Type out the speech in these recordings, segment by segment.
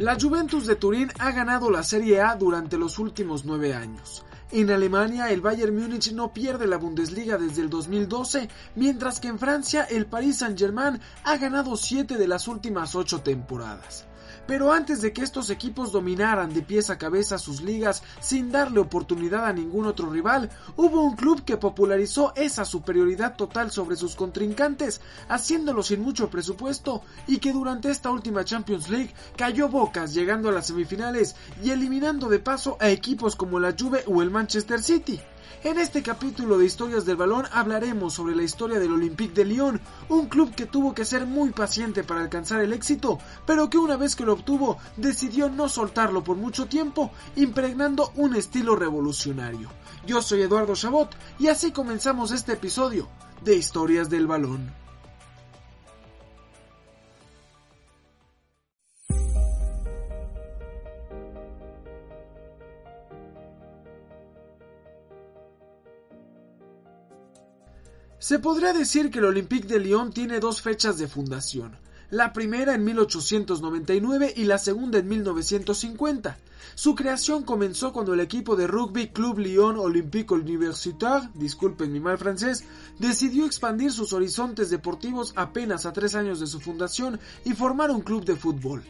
La Juventus de Turín ha ganado la Serie A durante los últimos nueve años. En Alemania, el Bayern Múnich no pierde la Bundesliga desde el 2012, mientras que en Francia, el Paris Saint-Germain ha ganado siete de las últimas ocho temporadas. Pero antes de que estos equipos dominaran de pies a cabeza sus ligas sin darle oportunidad a ningún otro rival, hubo un club que popularizó esa superioridad total sobre sus contrincantes, haciéndolo sin mucho presupuesto y que durante esta última Champions League cayó bocas llegando a las semifinales y eliminando de paso a equipos como la Juve o el Manchester City. En este capítulo de Historias del Balón hablaremos sobre la historia del Olympique de Lyon, un club que tuvo que ser muy paciente para alcanzar el éxito, pero que una vez que lo obtuvo decidió no soltarlo por mucho tiempo, impregnando un estilo revolucionario. Yo soy Eduardo Chabot y así comenzamos este episodio de Historias del Balón. Se podría decir que el Olympique de Lyon tiene dos fechas de fundación, la primera en 1899 y la segunda en 1950. Su creación comenzó cuando el equipo de rugby Club Lyon Olympique Universitaire, disculpen mi mal francés, decidió expandir sus horizontes deportivos apenas a tres años de su fundación y formar un club de fútbol.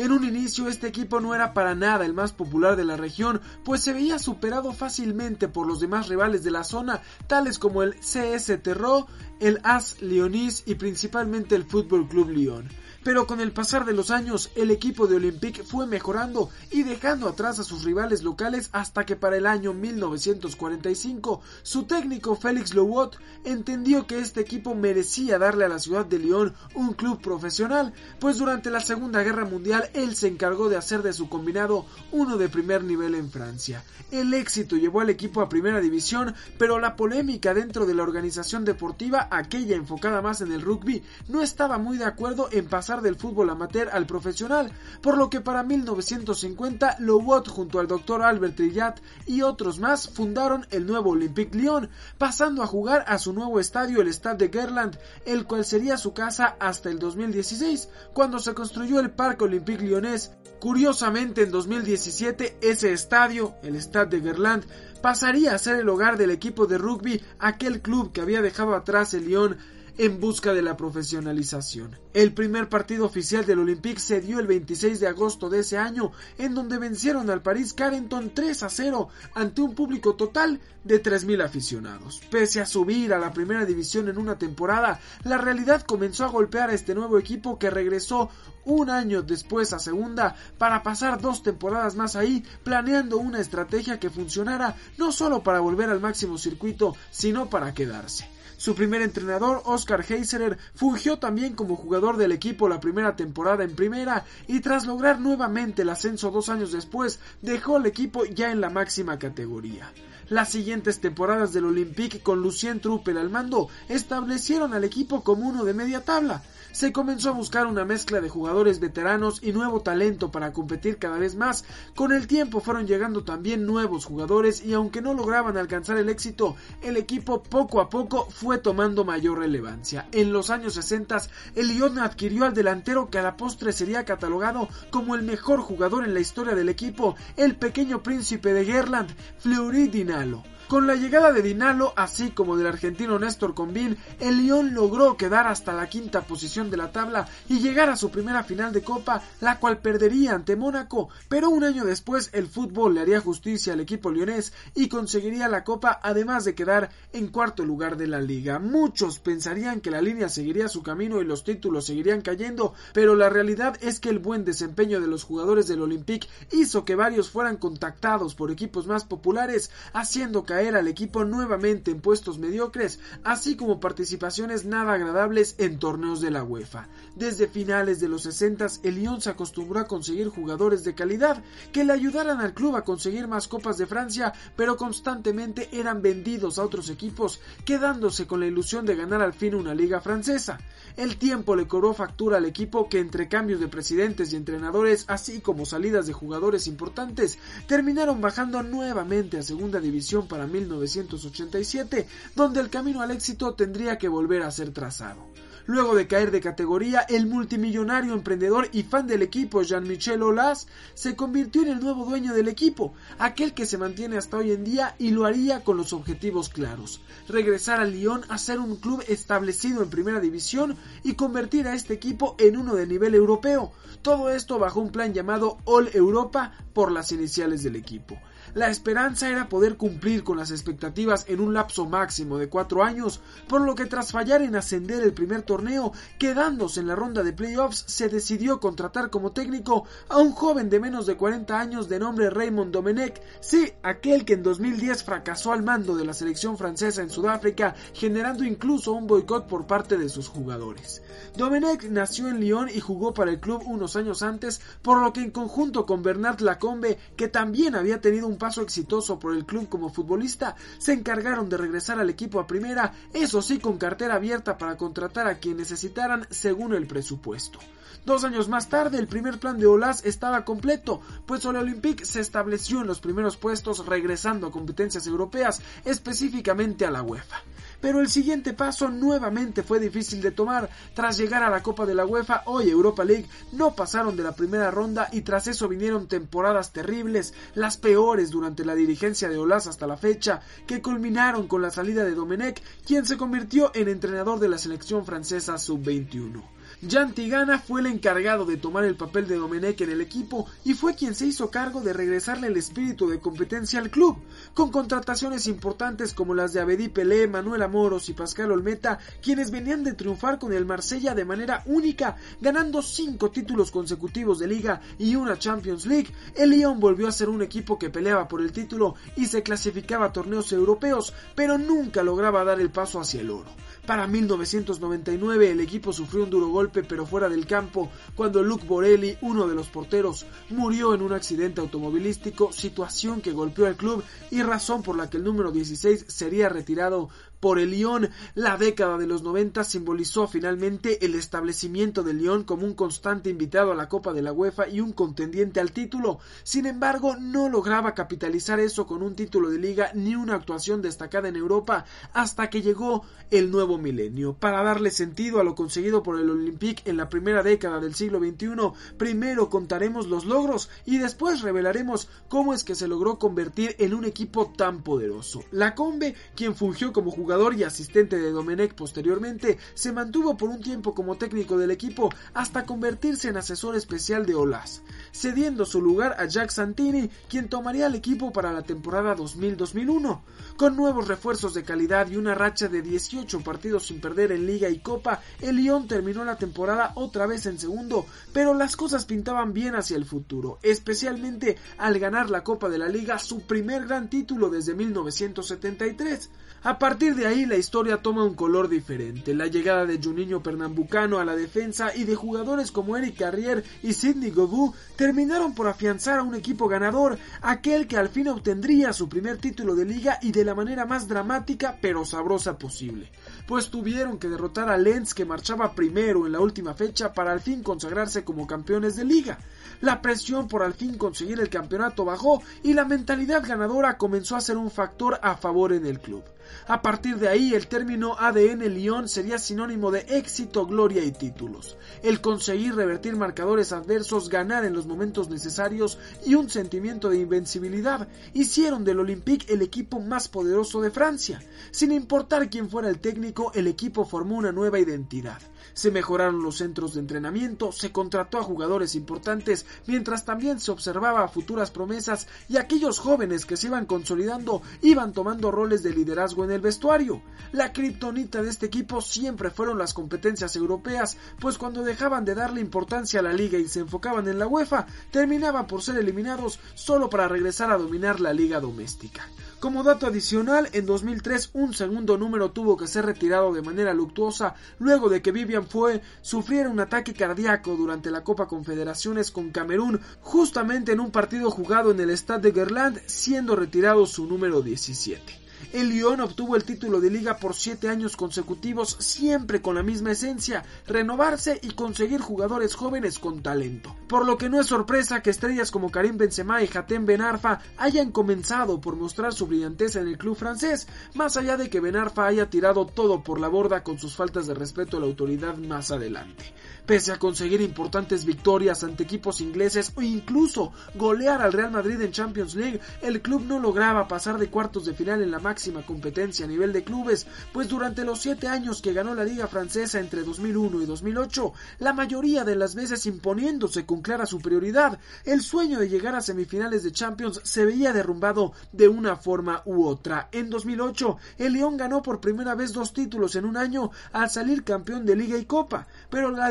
En un inicio este equipo no era para nada el más popular de la región, pues se veía superado fácilmente por los demás rivales de la zona, tales como el CS Terro, el AS Lyonnais y principalmente el Fútbol Club Lyon pero con el pasar de los años el equipo de Olympique fue mejorando y dejando atrás a sus rivales locales hasta que para el año 1945 su técnico Félix Lowot entendió que este equipo merecía darle a la ciudad de Lyon un club profesional, pues durante la Segunda Guerra Mundial él se encargó de hacer de su combinado uno de primer nivel en Francia. El éxito llevó al equipo a primera división, pero la polémica dentro de la organización deportiva, aquella enfocada más en el rugby, no estaba muy de acuerdo en pasar del fútbol amateur al profesional, por lo que para 1950 Lobot junto al Dr. Albert Trillat y otros más fundaron el nuevo Olympique Lyon, pasando a jugar a su nuevo estadio el Stade de Gerland, el cual sería su casa hasta el 2016, cuando se construyó el Parque Olympique Lyonnais. Curiosamente en 2017 ese estadio, el Stade de Gerland, pasaría a ser el hogar del equipo de rugby, aquel club que había dejado atrás el Lyon en busca de la profesionalización. El primer partido oficial del Olympique se dio el 26 de agosto de ese año, en donde vencieron al París Carenton 3 a 0 ante un público total de 3.000 aficionados. Pese a subir a la primera división en una temporada, la realidad comenzó a golpear a este nuevo equipo que regresó un año después a segunda para pasar dos temporadas más ahí, planeando una estrategia que funcionara no solo para volver al máximo circuito, sino para quedarse. Su primer entrenador, Oscar Heiserer, fungió también como jugador del equipo la primera temporada en primera y tras lograr nuevamente el ascenso dos años después, dejó el equipo ya en la máxima categoría. Las siguientes temporadas del Olympique con Lucien Truppel al mando establecieron al equipo como uno de media tabla se comenzó a buscar una mezcla de jugadores veteranos y nuevo talento para competir cada vez más. Con el tiempo fueron llegando también nuevos jugadores y aunque no lograban alcanzar el éxito, el equipo poco a poco fue tomando mayor relevancia. En los años 60, el Lyon adquirió al delantero que a la postre sería catalogado como el mejor jugador en la historia del equipo, el pequeño príncipe de Gerland, Fleury Dinalo. Con la llegada de Dinalo, así como del argentino Néstor Combin, el Lyon logró quedar hasta la quinta posición de la tabla y llegar a su primera final de Copa, la cual perdería ante Mónaco, pero un año después el fútbol le haría justicia al equipo leonés y conseguiría la Copa además de quedar en cuarto lugar de la liga. Muchos pensarían que la línea seguiría su camino y los títulos seguirían cayendo, pero la realidad es que el buen desempeño de los jugadores del Olympique hizo que varios fueran contactados por equipos más populares, haciendo caer caer al equipo nuevamente en puestos mediocres, así como participaciones nada agradables en torneos de la UEFA. Desde finales de los 60 el Lyon se acostumbró a conseguir jugadores de calidad que le ayudaran al club a conseguir más copas de Francia, pero constantemente eran vendidos a otros equipos, quedándose con la ilusión de ganar al fin una liga francesa. El tiempo le cobró factura al equipo que entre cambios de presidentes y entrenadores, así como salidas de jugadores importantes, terminaron bajando nuevamente a segunda división para 1987, donde el camino al éxito tendría que volver a ser trazado. Luego de caer de categoría, el multimillonario emprendedor y fan del equipo Jean-Michel Aulas se convirtió en el nuevo dueño del equipo, aquel que se mantiene hasta hoy en día y lo haría con los objetivos claros. Regresar al Lyon a ser un club establecido en primera división y convertir a este equipo en uno de nivel europeo. Todo esto bajo un plan llamado All Europa por las iniciales del equipo. La esperanza era poder cumplir con las expectativas en un lapso máximo de cuatro años, por lo que tras fallar en ascender el primer torneo, quedándose en la ronda de playoffs, se decidió contratar como técnico a un joven de menos de 40 años de nombre Raymond Domenech, sí, aquel que en 2010 fracasó al mando de la selección francesa en Sudáfrica, generando incluso un boicot por parte de sus jugadores. Domenech nació en Lyon y jugó para el club unos años antes, por lo que en conjunto con Bernard Lacombe, que también había tenido un paso exitoso por el club como futbolista, se encargaron de regresar al equipo a primera, eso sí con cartera abierta para contratar a quien necesitaran según el presupuesto. Dos años más tarde, el primer plan de Olas estaba completo, pues Olympique se estableció en los primeros puestos regresando a competencias europeas, específicamente a la UEFA pero el siguiente paso nuevamente fue difícil de tomar. Tras llegar a la Copa de la UEFA, hoy Europa League, no pasaron de la primera ronda y tras eso vinieron temporadas terribles, las peores durante la dirigencia de Olas hasta la fecha, que culminaron con la salida de Domenech, quien se convirtió en entrenador de la selección francesa sub-21. Jan Tigana fue el encargado de tomar el papel de Domenech en el equipo y fue quien se hizo cargo de regresarle el espíritu de competencia al club, con contrataciones importantes como las de Abedi Pelé, Manuel Amoros y Pascal Olmeta, quienes venían de triunfar con el Marsella de manera única, ganando cinco títulos consecutivos de liga y una Champions League. El Lyon volvió a ser un equipo que peleaba por el título y se clasificaba a torneos europeos, pero nunca lograba dar el paso hacia el oro. Para 1999 el equipo sufrió un duro golpe pero fuera del campo cuando Luke Borelli, uno de los porteros, murió en un accidente automovilístico, situación que golpeó al club y razón por la que el número 16 sería retirado por el Lyon. La década de los 90 simbolizó finalmente el establecimiento del Lyon como un constante invitado a la Copa de la UEFA y un contendiente al título. Sin embargo, no lograba capitalizar eso con un título de liga ni una actuación destacada en Europa hasta que llegó el nuevo milenio. Para darle sentido a lo conseguido por el Olympique en la primera década del siglo XXI, primero contaremos los logros y después revelaremos cómo es que se logró convertir en un equipo tan poderoso. La Combe, quien fungió como jugador jugador y asistente de Domenech posteriormente, se mantuvo por un tiempo como técnico del equipo hasta convertirse en asesor especial de Olas, cediendo su lugar a Jack Santini, quien tomaría el equipo para la temporada 2000-2001. Con nuevos refuerzos de calidad y una racha de 18 partidos sin perder en Liga y Copa, el Lyon terminó la temporada otra vez en segundo, pero las cosas pintaban bien hacia el futuro, especialmente al ganar la Copa de la Liga, su primer gran título desde 1973. A partir de ahí la historia toma un color diferente. La llegada de Juninho Pernambucano a la defensa y de jugadores como Eric Carrier y Sidney Govou terminaron por afianzar a un equipo ganador, aquel que al fin obtendría su primer título de liga y de la manera más dramática pero sabrosa posible. Pues tuvieron que derrotar a Lens que marchaba primero en la última fecha para al fin consagrarse como campeones de liga. La presión por al fin conseguir el campeonato bajó y la mentalidad ganadora comenzó a ser un factor a favor en el club. A partir de ahí, el término ADN Lyon sería sinónimo de éxito, gloria y títulos. El conseguir revertir marcadores adversos, ganar en los momentos necesarios y un sentimiento de invencibilidad hicieron del Olympique el equipo más poderoso de Francia. Sin importar quién fuera el técnico, el equipo formó una nueva identidad. Se mejoraron los centros de entrenamiento, se contrató a jugadores importantes, mientras también se observaba futuras promesas y aquellos jóvenes que se iban consolidando iban tomando roles de liderazgo en el vestuario. La kriptonita de este equipo siempre fueron las competencias europeas, pues cuando dejaban de darle importancia a la liga y se enfocaban en la UEFA, terminaban por ser eliminados solo para regresar a dominar la liga doméstica. Como dato adicional, en 2003 un segundo número tuvo que ser retirado de manera luctuosa luego de que Vivian Fue sufriera un ataque cardíaco durante la Copa Confederaciones con Camerún, justamente en un partido jugado en el Stade de Gerland, siendo retirado su número 17. El Lyon obtuvo el título de liga por siete años consecutivos, siempre con la misma esencia, renovarse y conseguir jugadores jóvenes con talento. Por lo que no es sorpresa que estrellas como Karim Benzema y Hatem Ben Arfa hayan comenzado por mostrar su brillanteza en el club francés, más allá de que Ben Arfa haya tirado todo por la borda con sus faltas de respeto a la autoridad más adelante. Pese a conseguir importantes victorias ante equipos ingleses o incluso golear al Real Madrid en Champions League, el club no lograba pasar de cuartos de final en la máxima competencia a nivel de clubes, pues durante los siete años que ganó la Liga Francesa entre 2001 y 2008, la mayoría de las veces imponiéndose con clara superioridad, el sueño de llegar a semifinales de Champions se veía derrumbado de una forma u otra. En 2008, el Lyon ganó por primera vez dos títulos en un año al salir campeón de Liga y Copa, pero la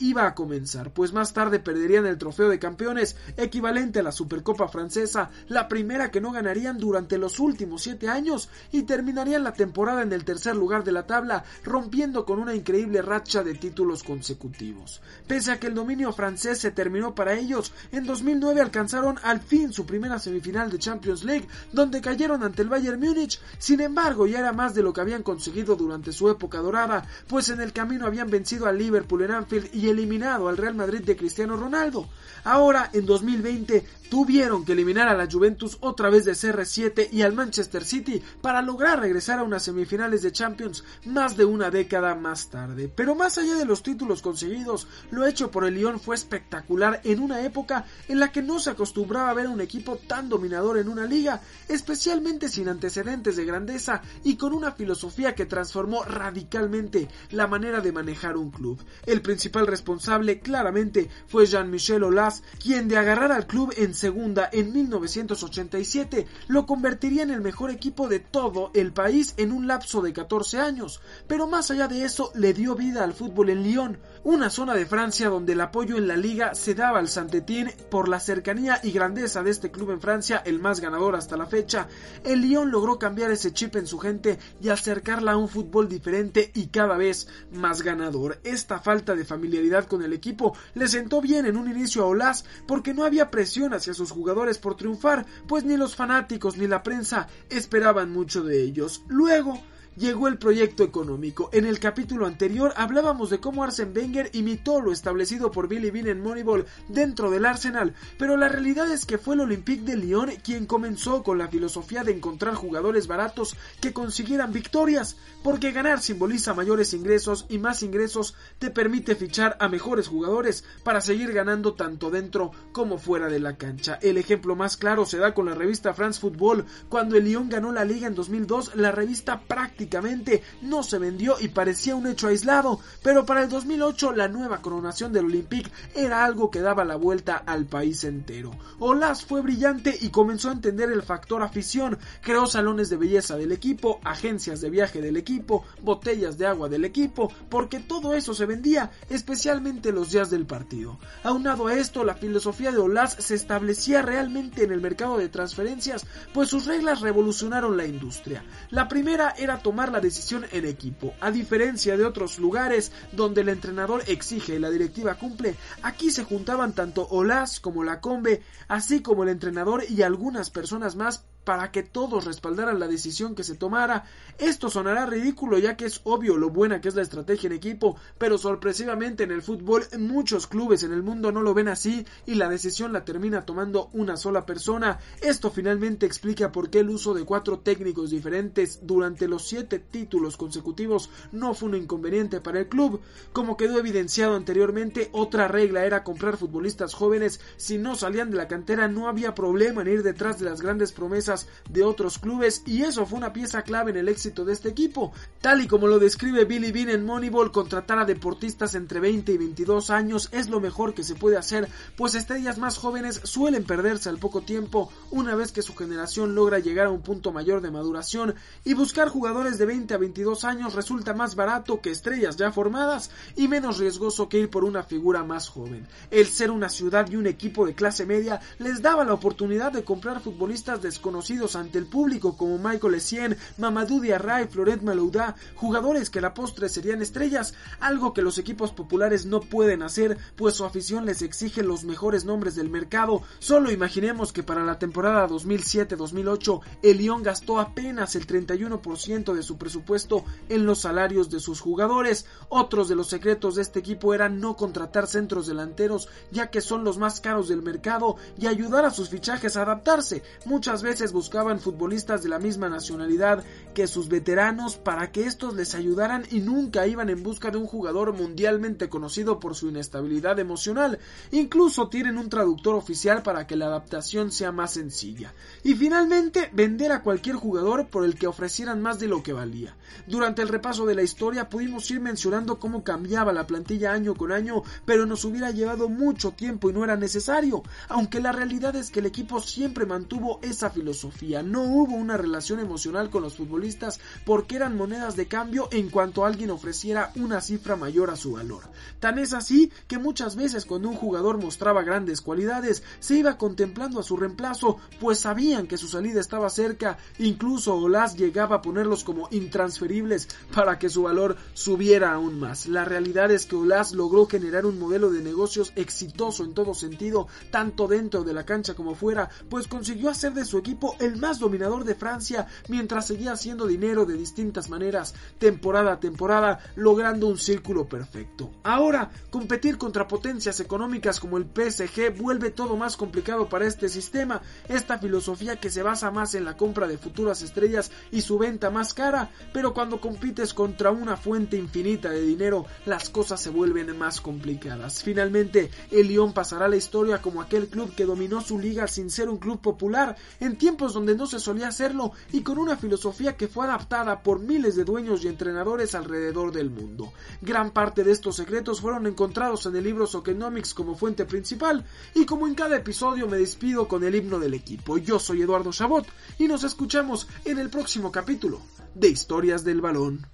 iba a comenzar, pues más tarde perderían el trofeo de campeones, equivalente a la Supercopa francesa, la primera que no ganarían durante los últimos siete años, y terminarían la temporada en el tercer lugar de la tabla, rompiendo con una increíble racha de títulos consecutivos. Pese a que el dominio francés se terminó para ellos, en 2009 alcanzaron al fin su primera semifinal de Champions League, donde cayeron ante el Bayern Múnich, sin embargo ya era más de lo que habían conseguido durante su época dorada, pues en el camino habían vencido al Liverpool en Anfield y eliminado al Real Madrid de Cristiano Ronaldo. Ahora, en 2020, tuvieron que eliminar a la Juventus otra vez de CR7 y al Manchester City para lograr regresar a unas semifinales de Champions más de una década más tarde. Pero más allá de los títulos conseguidos, lo hecho por el Lyon fue espectacular en una época en la que no se acostumbraba a ver un equipo tan dominador en una liga, especialmente sin antecedentes de grandeza y con una filosofía que transformó radicalmente la manera de manejar un club. El responsable claramente fue Jean-Michel Aulas, quien de agarrar al club en segunda en 1987 lo convertiría en el mejor equipo de todo el país en un lapso de 14 años, pero más allá de eso le dio vida al fútbol en Lyon, una zona de Francia donde el apoyo en la liga se daba al Saint-Étienne por la cercanía y grandeza de este club en Francia, el más ganador hasta la fecha. El Lyon logró cambiar ese chip en su gente y acercarla a un fútbol diferente y cada vez más ganador. Esta falta de familiaridad con el equipo le sentó bien en un inicio a Olas porque no había presión hacia sus jugadores por triunfar, pues ni los fanáticos ni la prensa esperaban mucho de ellos. Luego, llegó el proyecto económico. En el capítulo anterior hablábamos de cómo Arsene Wenger imitó lo establecido por Billy Bean en Moneyball dentro del Arsenal, pero la realidad es que fue el Olympique de Lyon quien comenzó con la filosofía de encontrar jugadores baratos que consiguieran victorias, porque ganar simboliza mayores ingresos y más ingresos te permite fichar a mejores jugadores para seguir ganando tanto dentro como fuera de la cancha. El ejemplo más claro se da con la revista France Football, cuando el Lyon ganó la liga en 2002, la revista prácticamente no se vendió y parecía un hecho aislado, pero para el 2008 la nueva coronación del Olympique era algo que daba la vuelta al país entero. Olas fue brillante y comenzó a entender el factor afición, creó salones de belleza del equipo, agencias de viaje del equipo, botellas de agua del equipo, porque todo eso se vendía, especialmente los días del partido. Aunado a esto, la filosofía de Olas se establecía realmente en el mercado de transferencias, pues sus reglas revolucionaron la industria. La primera era tomar tomar la decisión en equipo. A diferencia de otros lugares donde el entrenador exige y la directiva cumple, aquí se juntaban tanto Olas como la Combe, así como el entrenador y algunas personas más para que todos respaldaran la decisión que se tomara. Esto sonará ridículo ya que es obvio lo buena que es la estrategia en equipo, pero sorpresivamente en el fútbol muchos clubes en el mundo no lo ven así y la decisión la termina tomando una sola persona. Esto finalmente explica por qué el uso de cuatro técnicos diferentes durante los siete títulos consecutivos no fue un inconveniente para el club. Como quedó evidenciado anteriormente, otra regla era comprar futbolistas jóvenes. Si no salían de la cantera no había problema en ir detrás de las grandes promesas de otros clubes y eso fue una pieza clave en el éxito de este equipo. Tal y como lo describe Billy Bean en Moneyball, contratar a deportistas entre 20 y 22 años es lo mejor que se puede hacer, pues estrellas más jóvenes suelen perderse al poco tiempo una vez que su generación logra llegar a un punto mayor de maduración y buscar jugadores de 20 a 22 años resulta más barato que estrellas ya formadas y menos riesgoso que ir por una figura más joven. El ser una ciudad y un equipo de clase media les daba la oportunidad de comprar futbolistas desconocidos ante el público como Michael Essien, Mamadou Diarra y Floret Malouda, jugadores que a la postre serían estrellas, algo que los equipos populares no pueden hacer, pues su afición les exige los mejores nombres del mercado. Solo imaginemos que para la temporada 2007-2008 el Lyon gastó apenas el 31% de su presupuesto en los salarios de sus jugadores. Otros de los secretos de este equipo eran no contratar centros delanteros, ya que son los más caros del mercado, y ayudar a sus fichajes a adaptarse. Muchas veces buscaban futbolistas de la misma nacionalidad que sus veteranos para que estos les ayudaran y nunca iban en busca de un jugador mundialmente conocido por su inestabilidad emocional. Incluso tienen un traductor oficial para que la adaptación sea más sencilla. Y finalmente, vender a cualquier jugador por el que ofrecieran más de lo que valía. Durante el repaso de la historia pudimos ir mencionando cómo cambiaba la plantilla año con año, pero nos hubiera llevado mucho tiempo y no era necesario, aunque la realidad es que el equipo siempre mantuvo esa filosofía, no hubo una relación emocional con los futbolistas porque eran monedas de cambio en cuanto alguien ofreciera una cifra mayor a su valor. Tan es así que muchas veces cuando un jugador mostraba grandes cualidades, se iba contemplando a su reemplazo, pues sabían que su salida estaba cerca, incluso Olas llegaba a ponerlos como intransferibles para que su valor subiera aún más. La realidad es que Olas logró generar un modelo de negocios exitoso en todo sentido, tanto dentro de la cancha como fuera, pues consiguió hacer de su equipo el más dominador de Francia mientras seguía haciendo dinero de distintas maneras, temporada a temporada, logrando un círculo perfecto. Ahora, competir contra potencias económicas como el PSG vuelve todo más complicado para este sistema, esta filosofía que se basa más en la compra de futuras estrellas y su venta más cara, pero cuando compites contra una fuente infinita de dinero, las cosas se vuelven más complicadas. Finalmente, el Lyon pasará a la historia como aquel club que dominó su liga sin ser un club popular, en tiempos donde no se solía hacerlo y con una filosofía que fue adaptada por miles de dueños y entrenadores alrededor del mundo. Gran parte de estos secretos fueron encontrados en el libro Sokenomics como fuente principal y como en cada episodio me despido con el himno del equipo. Yo soy Eduardo Chabot y nos escuchamos en el próximo capítulo de Historias del Balón.